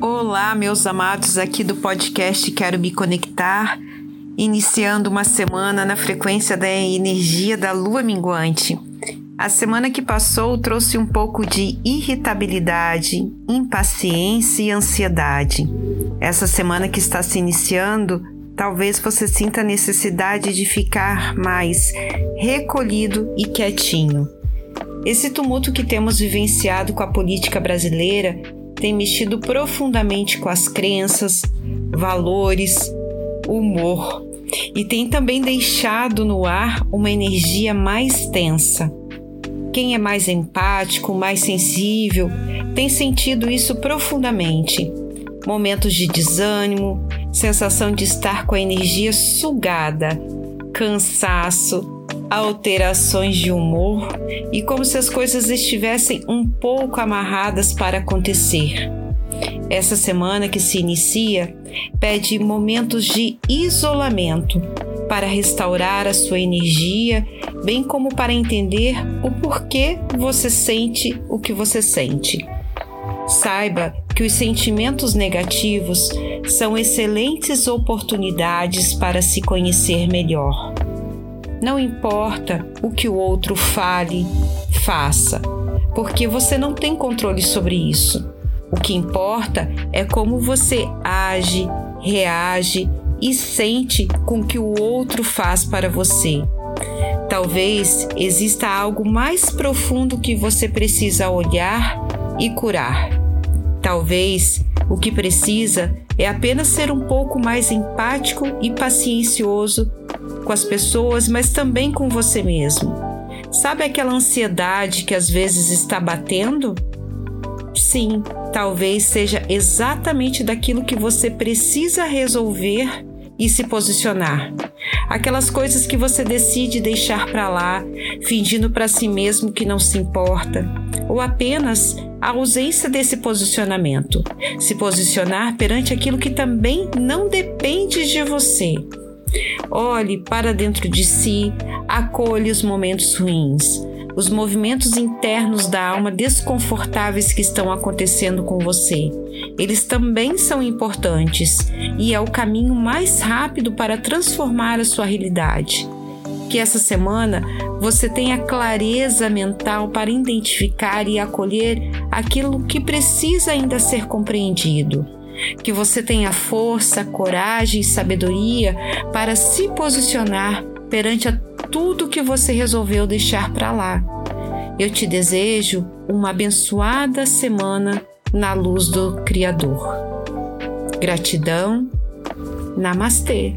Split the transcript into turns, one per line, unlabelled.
Olá, meus amados aqui do podcast Quero Me Conectar, iniciando uma semana na frequência da energia da lua minguante. A semana que passou trouxe um pouco de irritabilidade, impaciência e ansiedade. Essa semana que está se iniciando, talvez você sinta a necessidade de ficar mais recolhido e quietinho. Esse tumulto que temos vivenciado com a política brasileira tem mexido profundamente com as crenças, valores, humor e tem também deixado no ar uma energia mais tensa. Quem é mais empático, mais sensível, tem sentido isso profundamente. Momentos de desânimo, sensação de estar com a energia sugada, cansaço, alterações de humor e como se as coisas estivessem um pouco amarradas para acontecer. Essa semana que se inicia pede momentos de isolamento para restaurar a sua energia, bem como para entender o porquê você sente o que você sente. Saiba que os sentimentos negativos são excelentes oportunidades para se conhecer melhor. Não importa o que o outro fale, faça, porque você não tem controle sobre isso. O que importa é como você age, reage e sente com o que o outro faz para você. Talvez exista algo mais profundo que você precisa olhar e curar. Talvez o que precisa é apenas ser um pouco mais empático e paciencioso com as pessoas, mas também com você mesmo. Sabe aquela ansiedade que às vezes está batendo? Sim, talvez seja exatamente daquilo que você precisa resolver e se posicionar. Aquelas coisas que você decide deixar para lá, fingindo para si mesmo que não se importa, ou apenas a ausência desse posicionamento. Se posicionar perante aquilo que também não depende de você. Olhe para dentro de si, acolhe os momentos ruins, os movimentos internos da alma desconfortáveis que estão acontecendo com você. Eles também são importantes e é o caminho mais rápido para transformar a sua realidade. Que essa semana você tenha clareza mental para identificar e acolher aquilo que precisa ainda ser compreendido que você tenha força, coragem e sabedoria para se posicionar perante a tudo que você resolveu deixar para lá. Eu te desejo uma abençoada semana na luz do Criador. Gratidão. Namastê.